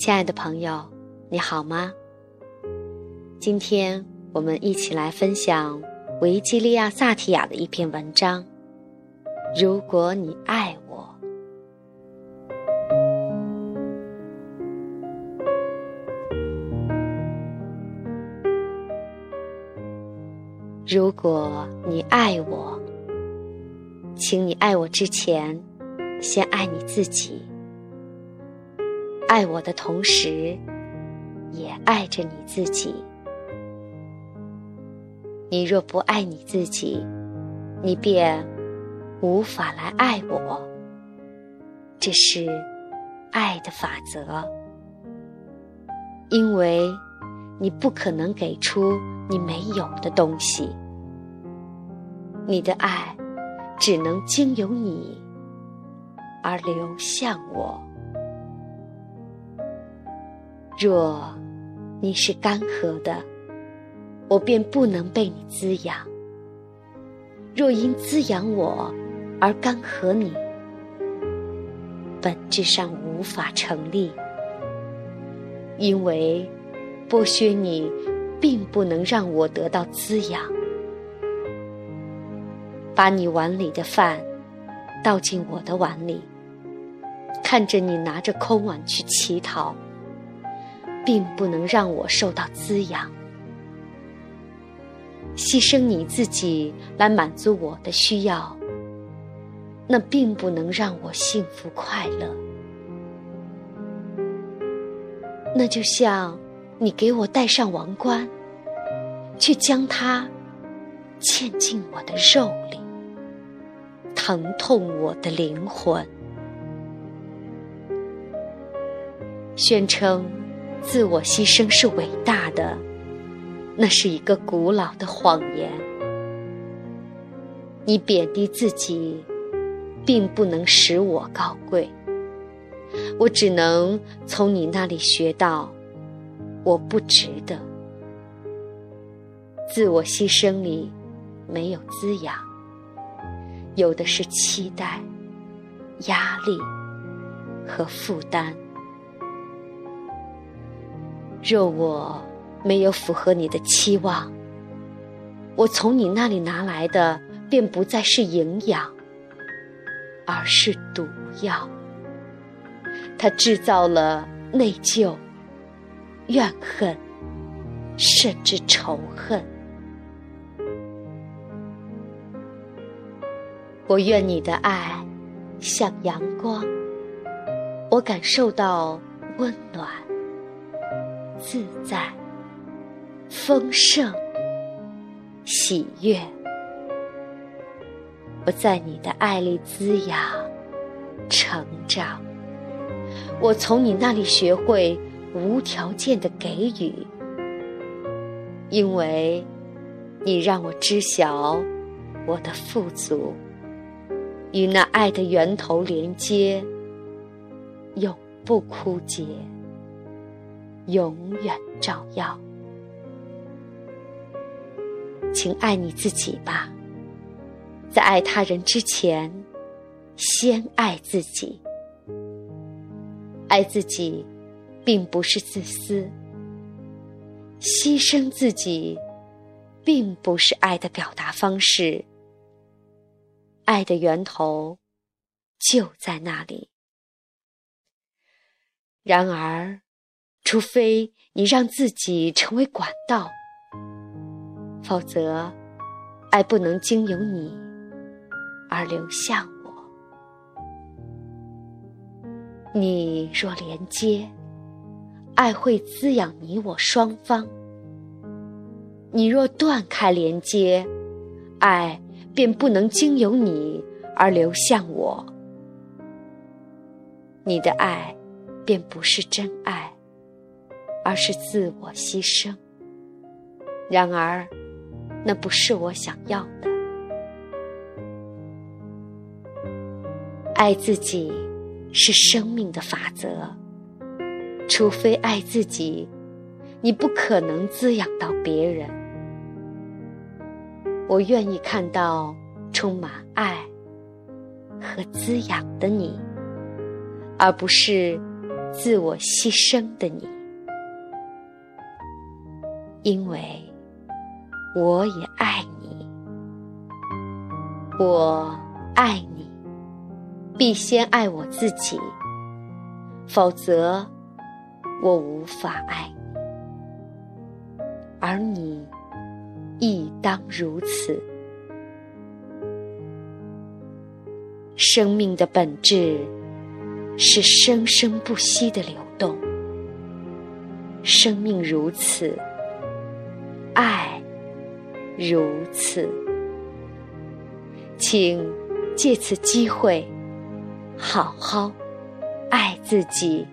亲爱的朋友，你好吗？今天我们一起来分享维基利亚·萨提亚的一篇文章。如果你爱我，如果你爱我，请你爱我之前，先爱你自己。爱我的同时，也爱着你自己。你若不爱你自己，你便无法来爱我。这是爱的法则，因为你不可能给出你没有的东西。你的爱只能经由你而流向我。若你是干涸的，我便不能被你滋养；若因滋养我而干涸你，本质上无法成立。因为剥削你，并不能让我得到滋养。把你碗里的饭倒进我的碗里，看着你拿着空碗去乞讨。并不能让我受到滋养，牺牲你自己来满足我的需要，那并不能让我幸福快乐。那就像你给我戴上王冠，却将它嵌进我的肉里，疼痛我的灵魂，宣称。自我牺牲是伟大的，那是一个古老的谎言。你贬低自己，并不能使我高贵。我只能从你那里学到，我不值得。自我牺牲里没有滋养，有的是期待、压力和负担。若我没有符合你的期望，我从你那里拿来的便不再是营养，而是毒药。它制造了内疚、怨恨，甚至仇恨。我愿你的爱像阳光，我感受到温暖。自在、丰盛、喜悦，我在你的爱里滋养、成长。我从你那里学会无条件的给予，因为你让我知晓我的富足与那爱的源头连接，永不枯竭。永远照耀，请爱你自己吧。在爱他人之前，先爱自己。爱自己，并不是自私；牺牲自己，并不是爱的表达方式。爱的源头就在那里。然而。除非你让自己成为管道，否则，爱不能经由你而流向我。你若连接，爱会滋养你我双方；你若断开连接，爱便不能经由你而流向我。你的爱便不是真爱。而是自我牺牲。然而，那不是我想要的。爱自己是生命的法则。除非爱自己，你不可能滋养到别人。我愿意看到充满爱和滋养的你，而不是自我牺牲的你，因为我也爱你。我爱你，必先爱我自己，否则我无法爱你，而你亦当如此。生命的本质是生生不息的流动，生命如此，爱如此。请借此机会，好好爱自己。